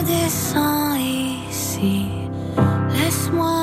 redescends ici. Laisse-moi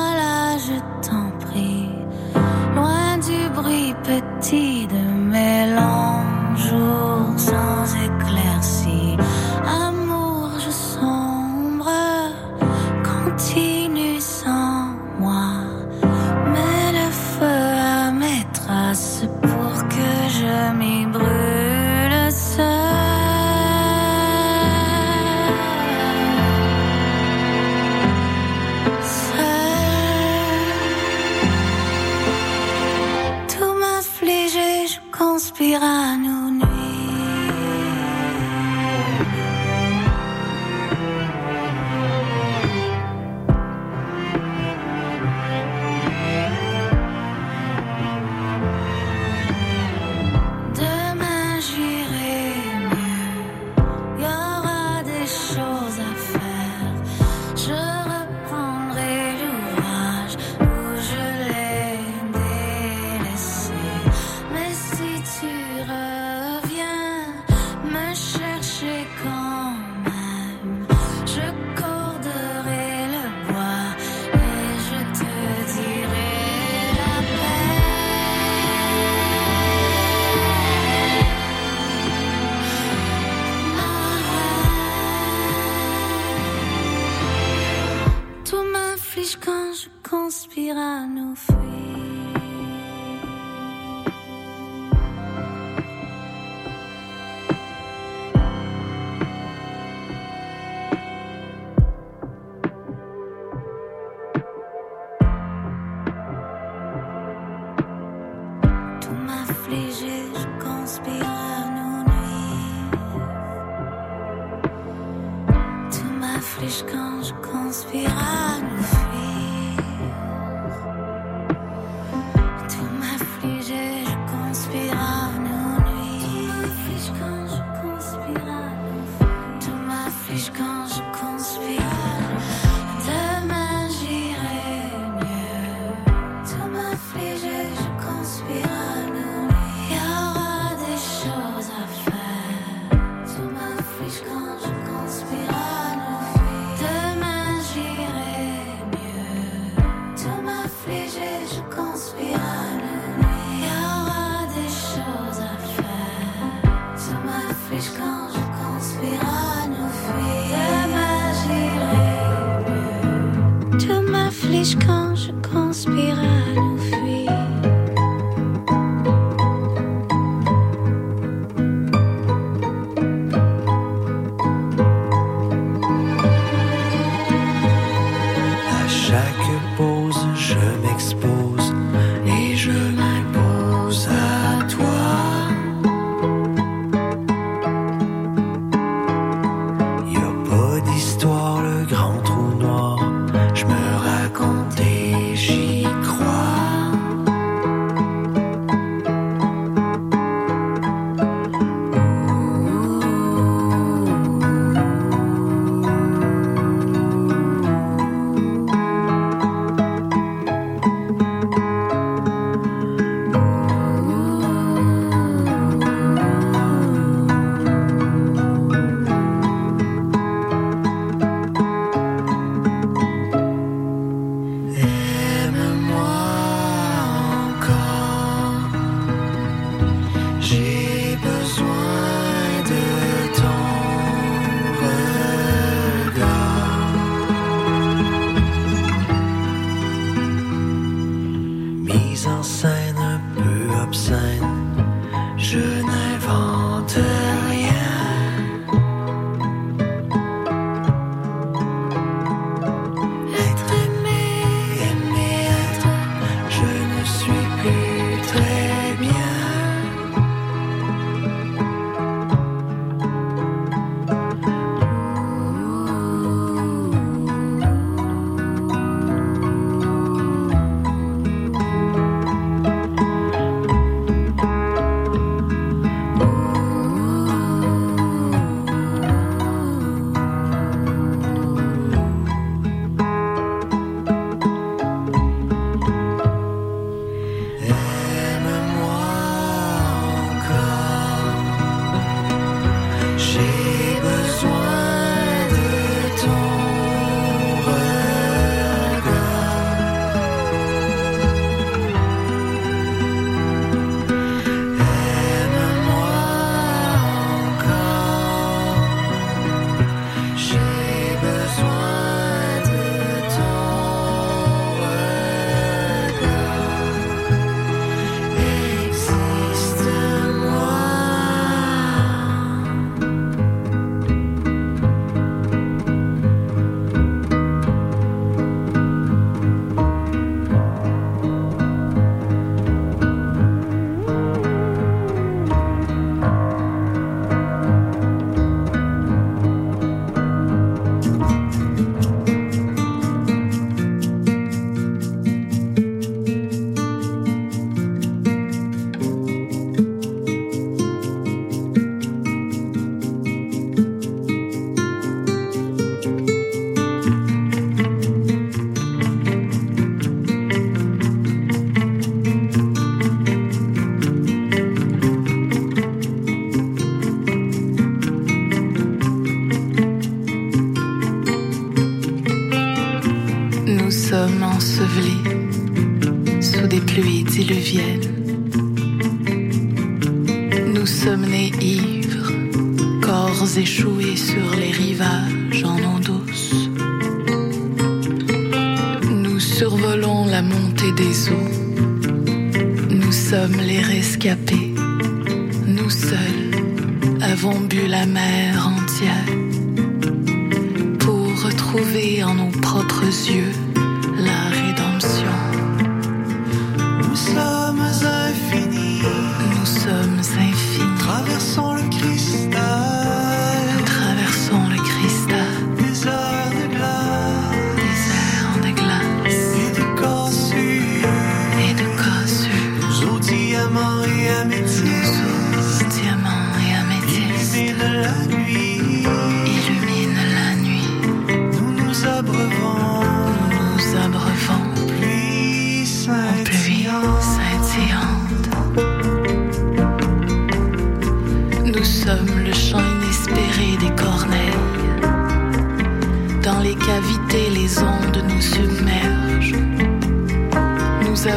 je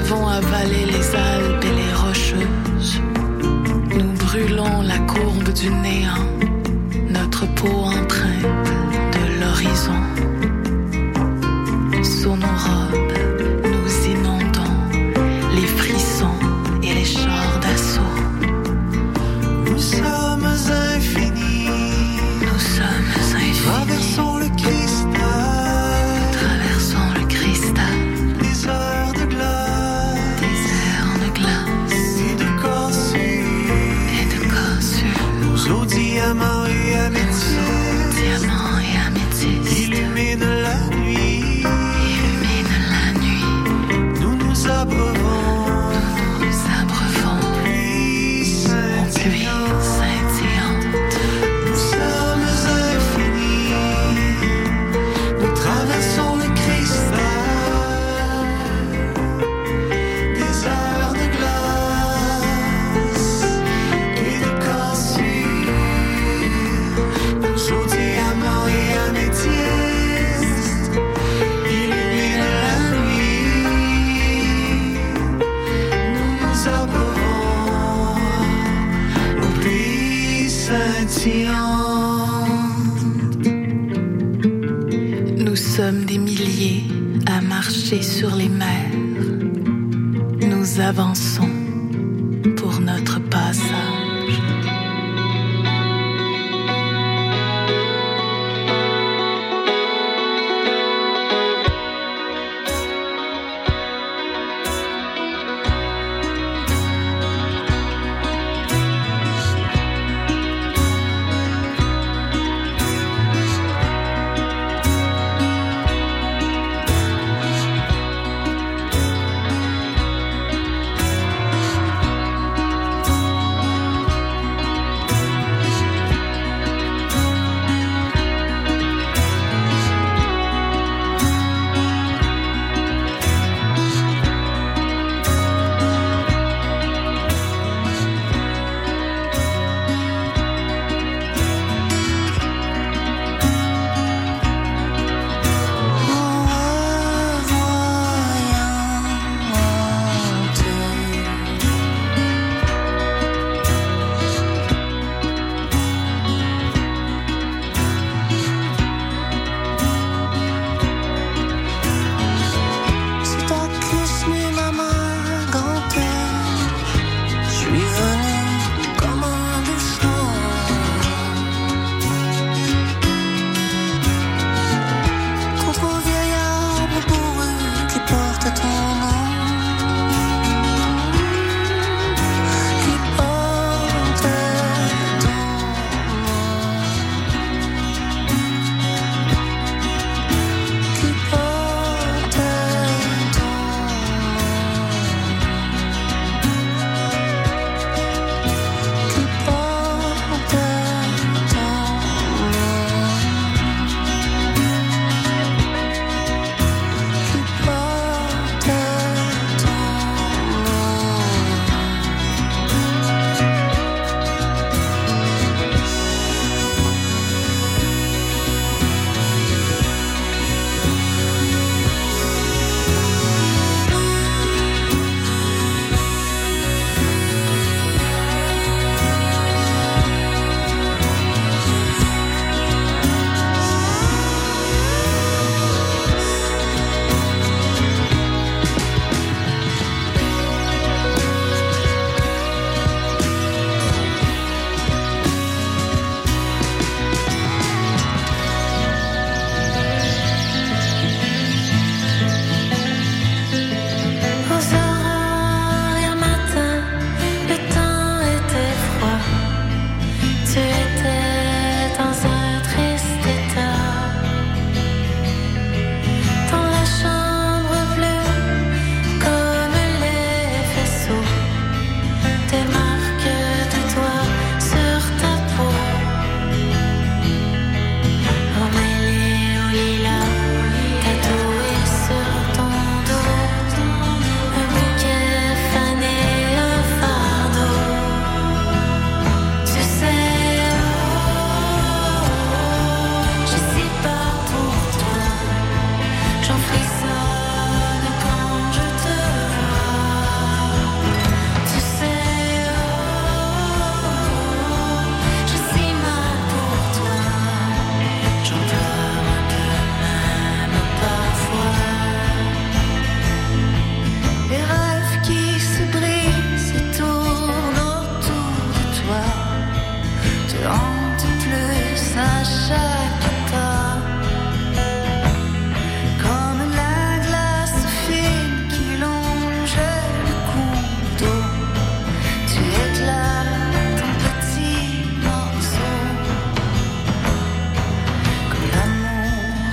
avons avalé les Alpes et les Rocheuses. Nous brûlons la courbe du néant, notre peau empreinte de l'horizon. Sur nos robes,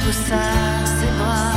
Jusqu'à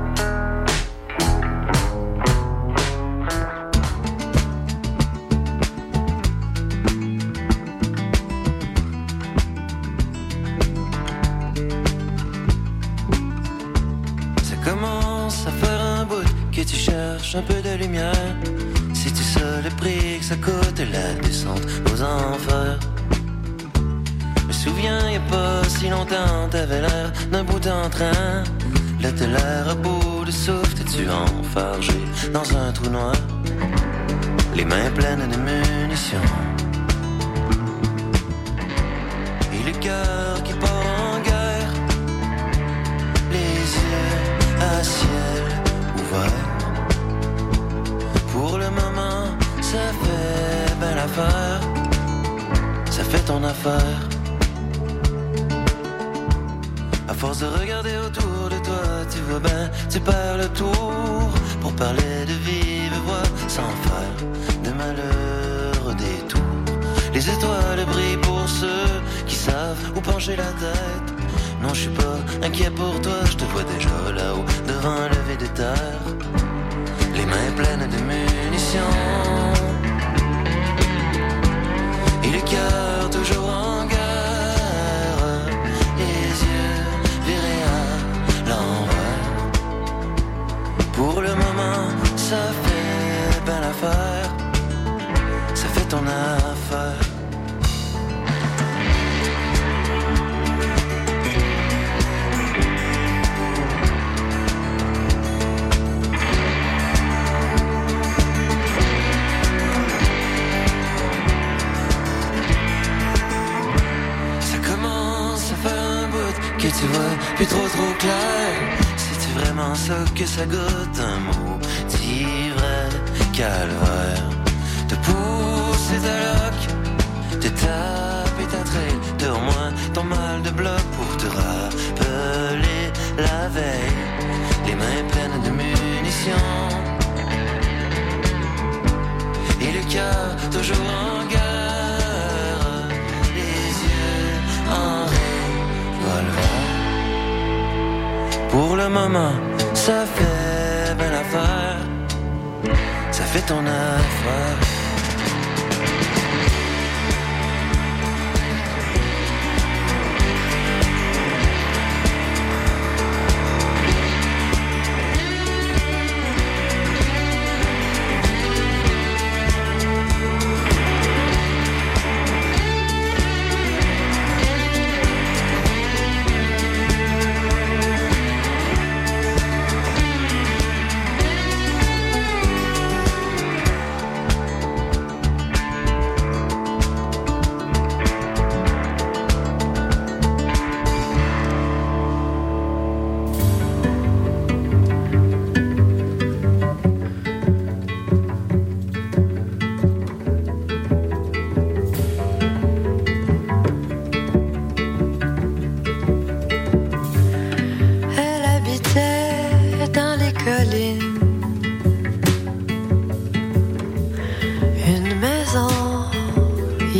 aux enfers. Me souviens, y a pas si longtemps, t'avais l'air d'un bout en train. Là, à bout de souffle, t'es-tu enfargé dans un trou noir? Les mains pleines de munitions. Et le cœur qui part Ça fait ton affaire. À force de regarder autour de toi, tu vois bien, tu perds le tour pour parler de vive voix sans faire de malheur détour. Les étoiles brillent pour ceux qui savent où pencher la tête. Non, je suis pas inquiet pour toi, je te vois déjà là-haut devant un lever de terre les mains pleines de munitions. Et le cœur toujours en guerre, les yeux virés à l'envers. Pour le moment, ça fait belle affaire, ça fait ton affaire. Ça que ça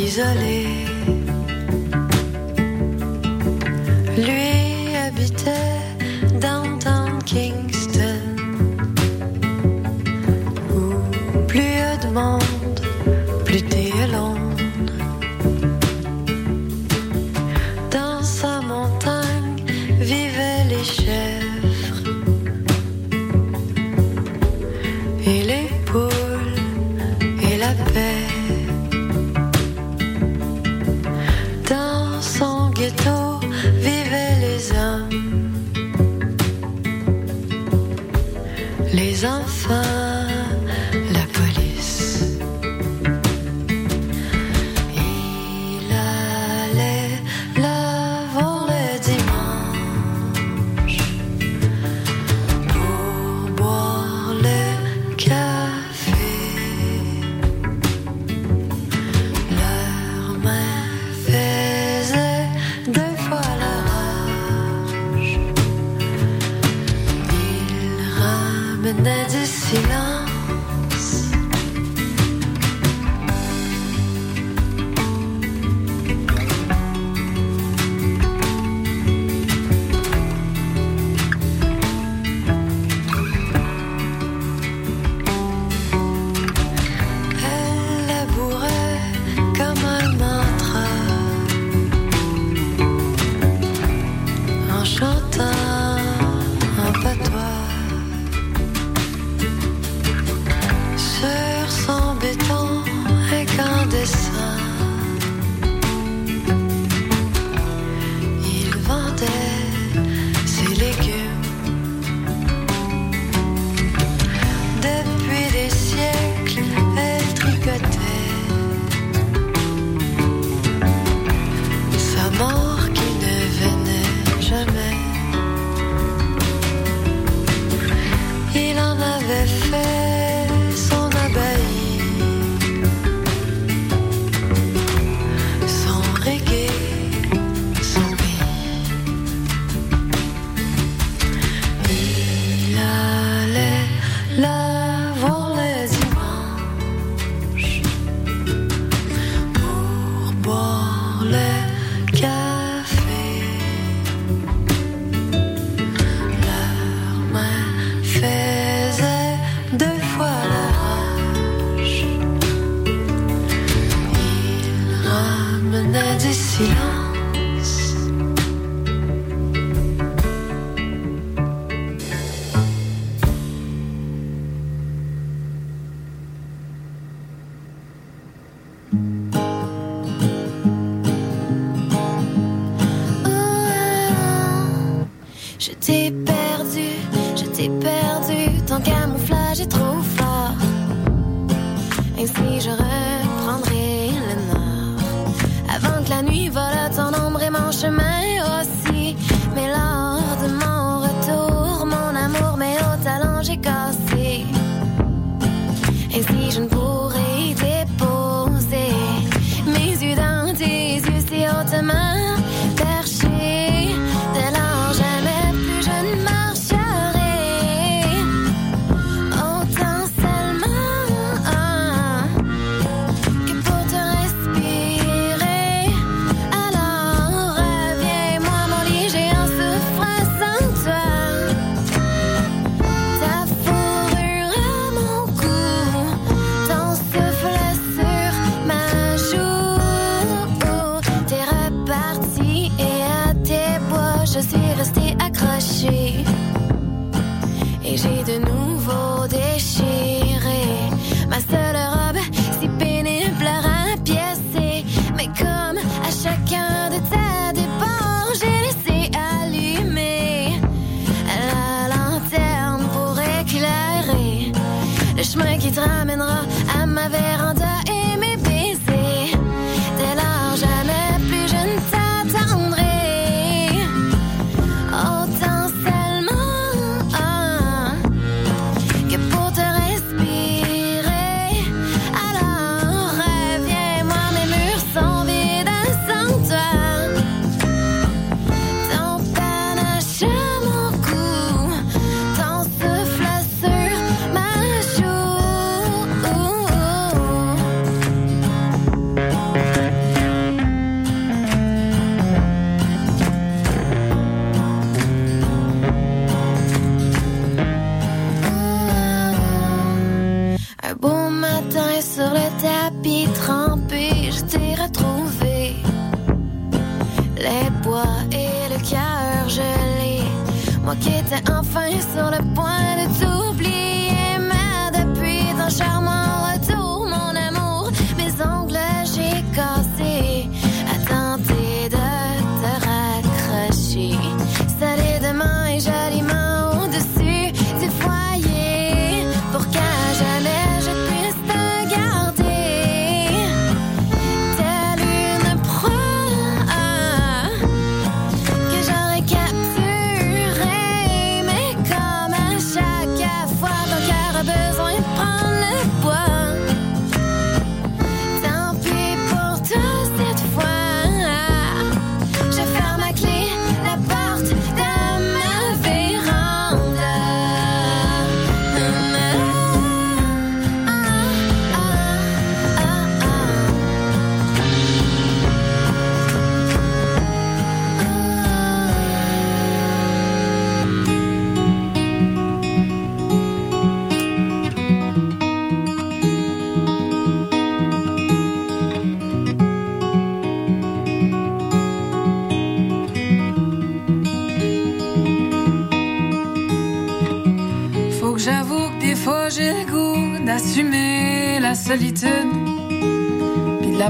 isolé. Lui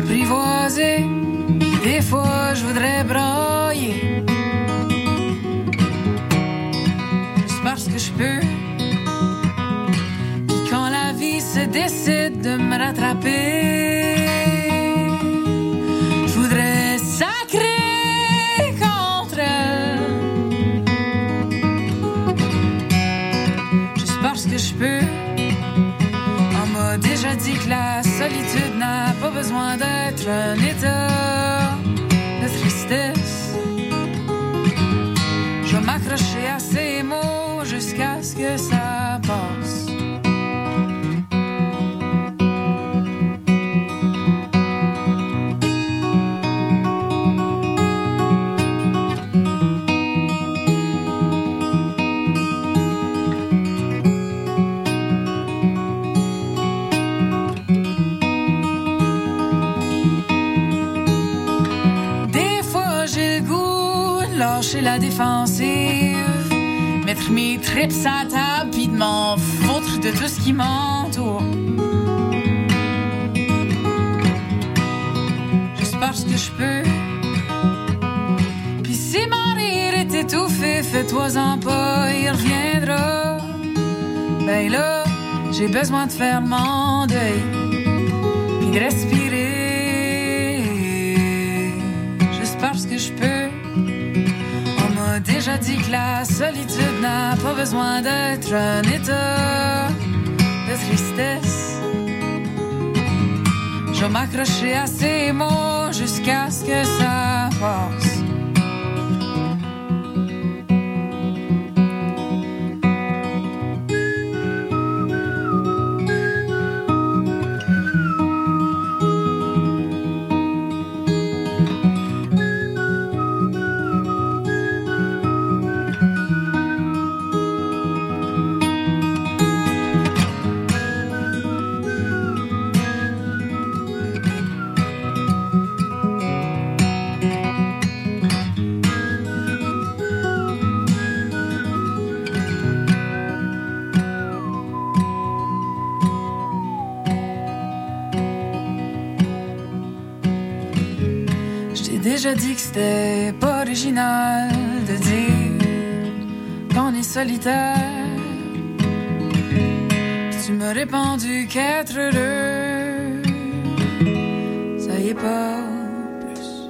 l'apprivoiser. Des fois je voudrais brailler. C'est parce que je peux. Puis quand la vie se décide de me rattraper, besoin d'être un état de tristesse. Je vais m'accrocher à ces mots jusqu'à ce que ça la défensive, mettre mes tripes à table puis de m'en foutre de tout ce qui m'entoure. Juste parce que je peux. Puis si mon rire est étouffé, fais-toi-en pas, il reviendra. Ben là, j'ai besoin de faire mon deuil puis de respirer. Juste parce que je peux. Que la solitude n'a pas besoin d'être un état de tristesse. Je vais m'accrocher à ces mots jusqu'à ce que ça passe. Tu m'as répondu qu'être heureux, ça y est pas plus.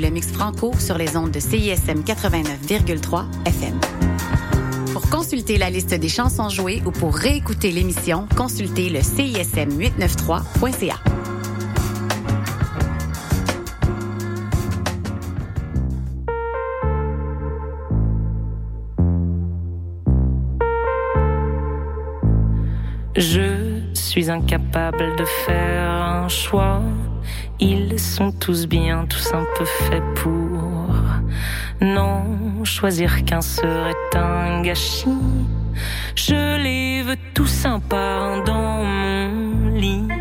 le Mix Franco sur les ondes de CISM 89,3 FM. Pour consulter la liste des chansons jouées ou pour réécouter l'émission, consultez le CISM893.ca. Je suis incapable de faire un choix. Ils sont tous bien, tous un peu faits pour. Non, choisir qu'un serait un gâchis. Je les veux tous un par dans mon lit.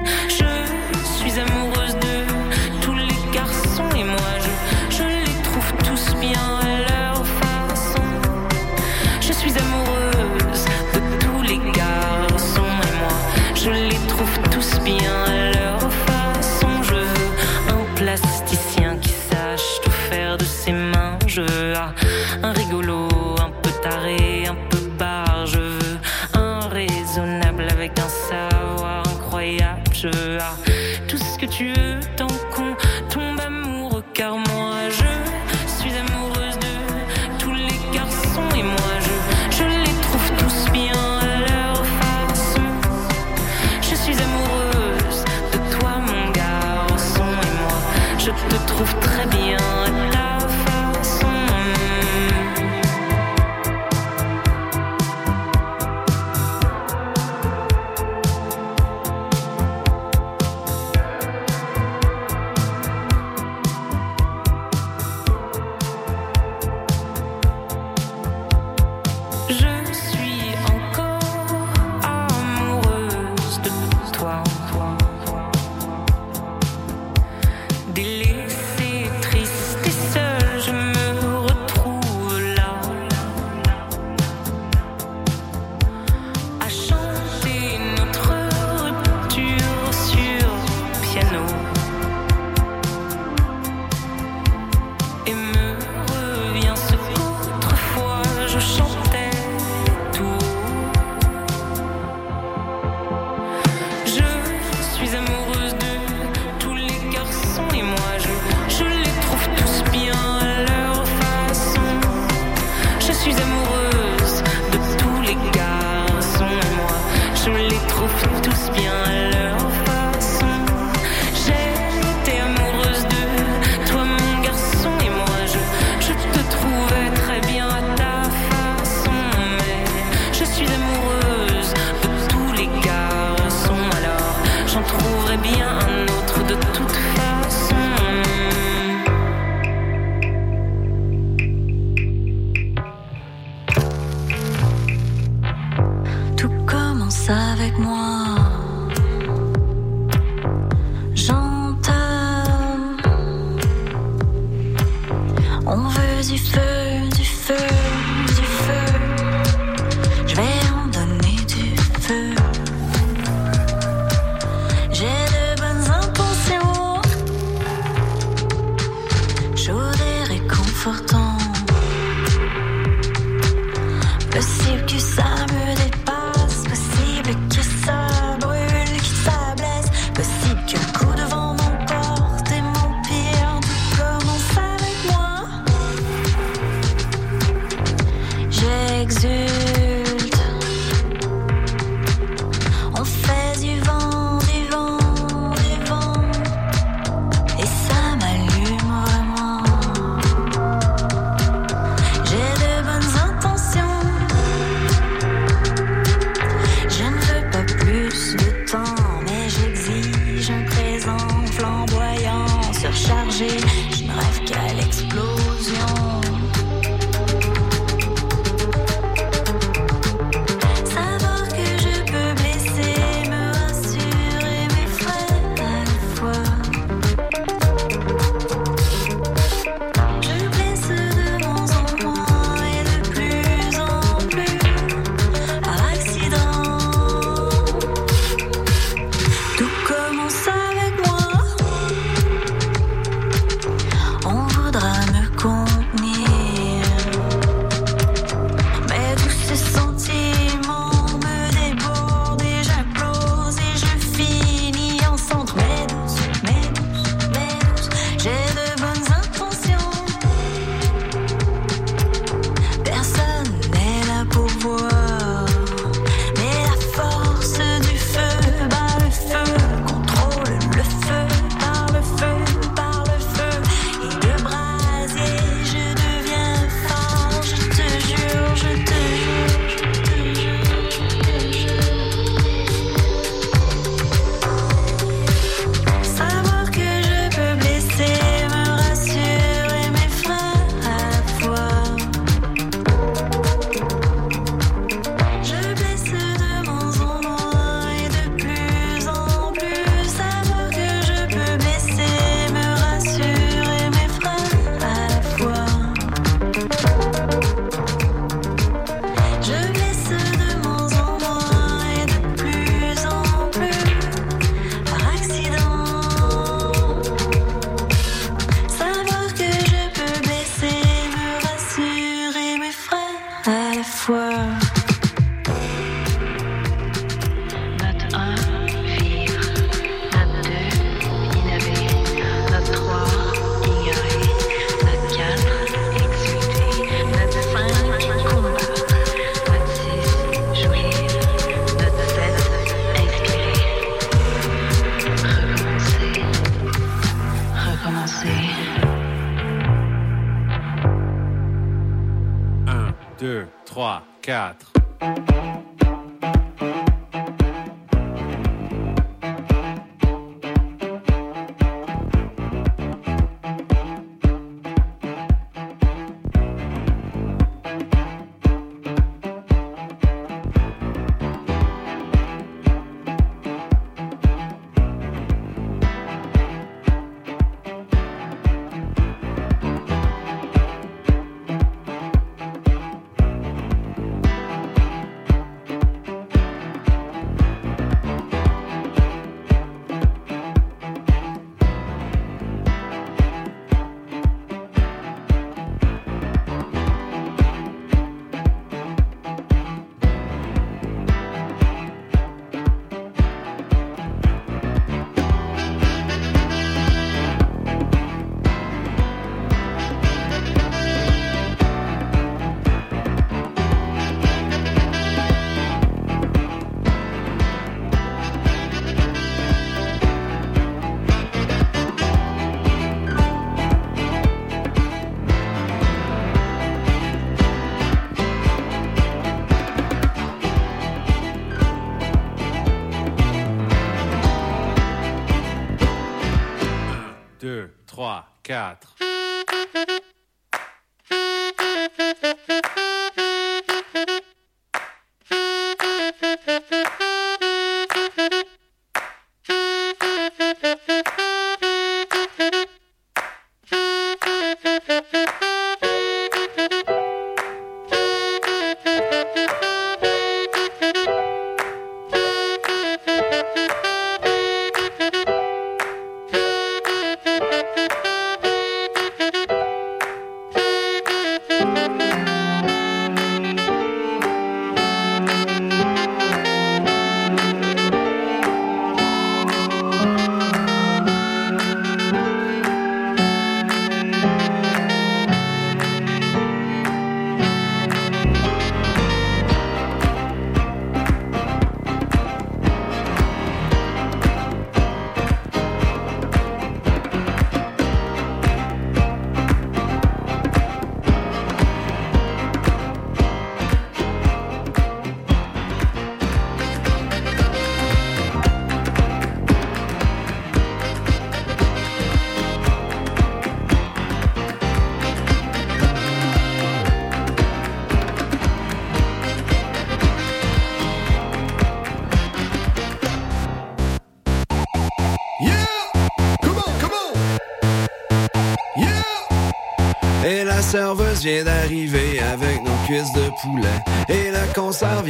3, 4.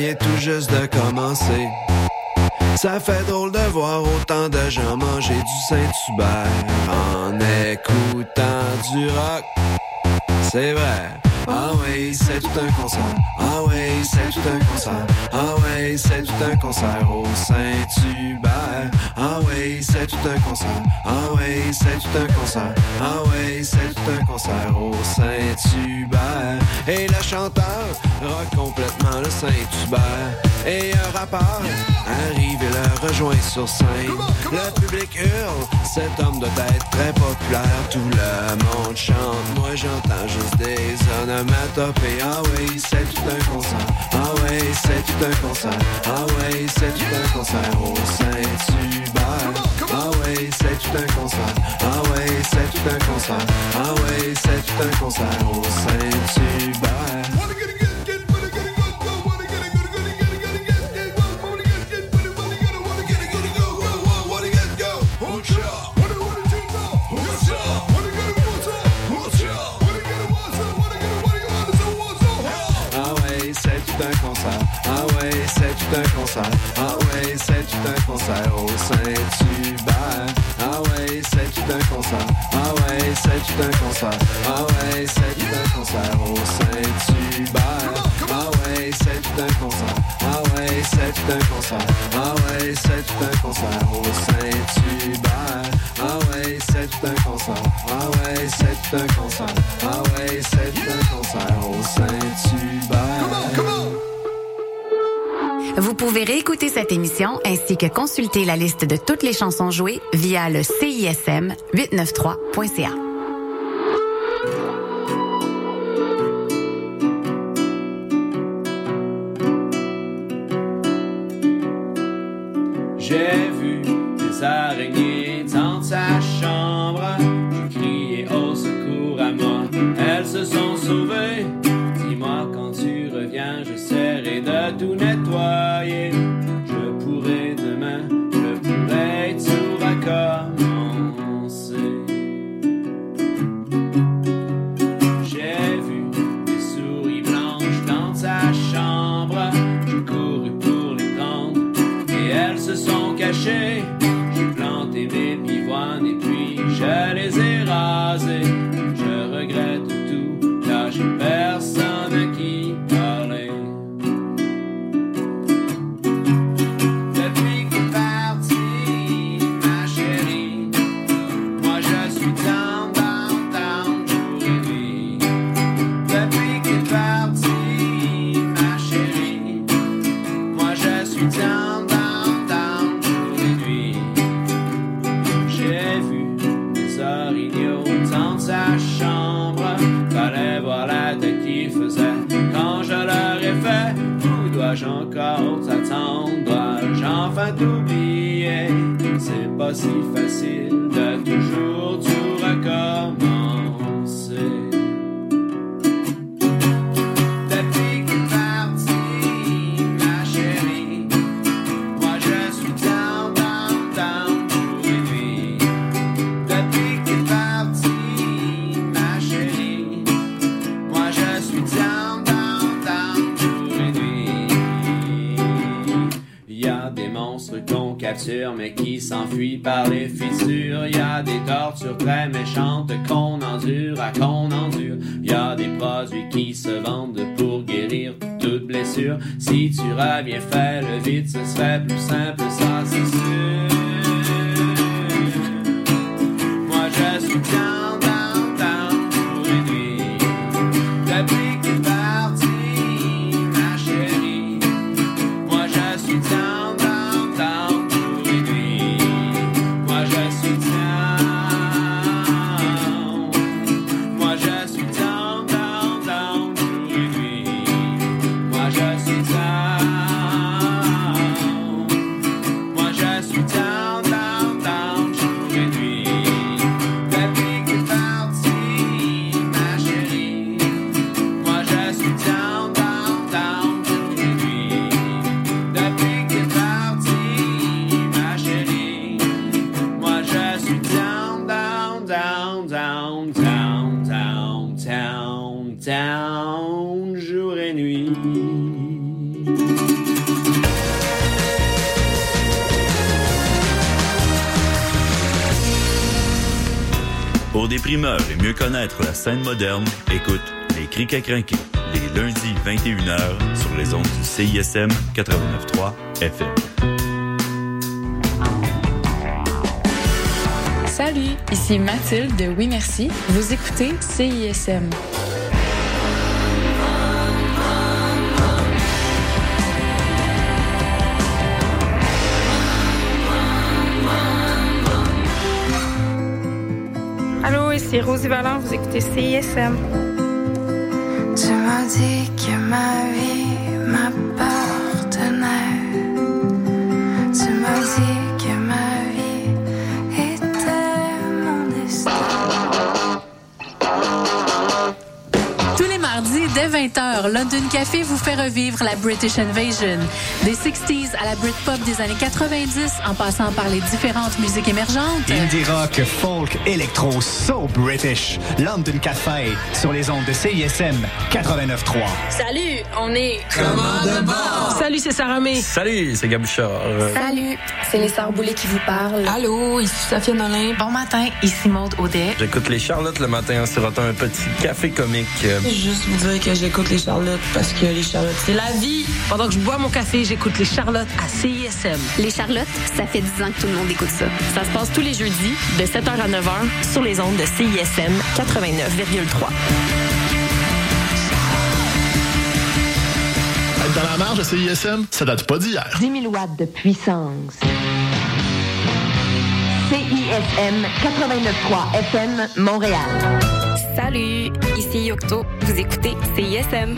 Vient tout juste de commencer. Ça fait drôle de voir autant de gens manger du Saint-Hubert en écoutant du rock. C'est vrai. Ah oui, c'est tout un concert. Ah oui, c'est tout un concert. Ah oui, c'est tout un concert au Saint-Hubert. Ah oui, c'est tout un concert. Ah oui, c'est tout un concert. Ah oui, c'est tout un concert au Saint-Hubert. Et le chanteur rock complètement le Saint-Hubert. Et un rappeur arrive et le rejoint sur scène. Le public hurle, cet homme doit être très populaire. Tout le monde chante, moi j'entends juste des onomatopées. Ah oui, c'est tout un concert. Ah oui, c'est tout un concert. Ah oui, c'est tout un concert au Saint-Hubert. Ah oui, c'est tout un concert. Ah oui, c'est tout un concert. Ah oui, c'est tout un concert au Saint-Hubert. Un concert. Ah ouais, c'est un concert. Ah ouais, c'est un concert au Saint-Hubert. Ah ouais, c'est un concert. Ah ouais, c'est un concert. Ah ouais, c'est un concert au Saint-Hubert. Ouais, c'est un concert. Ah ouais, c'est un concert. Ah ouais, c'est un concert au Saint-Hubert. Ah ouais, c'est un concert. Ah ouais, c'est un concert. Ah ouais, c'est un concert au Saint-Hubert. Vous pouvez réécouter cette émission ainsi que consulter la liste de toutes les chansons jouées via le CISM 893.ca. don't I? city Si tu reviens, fais-le vite, ce serait plus simple, ça c'est sûr. Moi je suis down, scène moderne, écoute Les Criques à crinquer, les lundis 21h sur les ondes du CISM 89.3 FM. Salut, ici Mathilde de Oui Merci. Vous écoutez CISM. Ici Rosie Vallant, vous écoutez CISM. Tu m'as dit que ma vie m'appartenait. Tu m'as dit que ma vie était mon destin. Tous les mardis, dès 20h, London Café vous fait revivre la British Invasion. Des 60s à la Britpop des années 90, en passant par les différentes musiques émergentes. Indie rock, folk, électro, so British. London Café sur les ondes de CISM 89.3. Salut, on est. Commande bord. Salut, c'est Sarah May. Salut, c'est Gabuchard. Salut, c'est les Sœurs Boulay qui vous parlent. Allô, ici Safia Nolin. Bon matin, ici Maude Audet. J'écoute les Charlottes le matin en sirotant un petit café comique. Juste vous dire que j'écoute les Charlottes parce que les Charlottes, c'est la vie. Pendant que je bois mon café, j'écoute les Charlottes à CISM. Les Charlottes, ça fait 10 ans que tout le monde écoute ça. Ça se passe tous les jeudis de 7h à 9h sur les ondes de CISM 89,3. Être dans la marge de CISM, ça date pas d'hier. 10 000 watts de puissance. CISM 89.3 FM Montréal. Salut, ici Yocto. Vous écoutez CISM.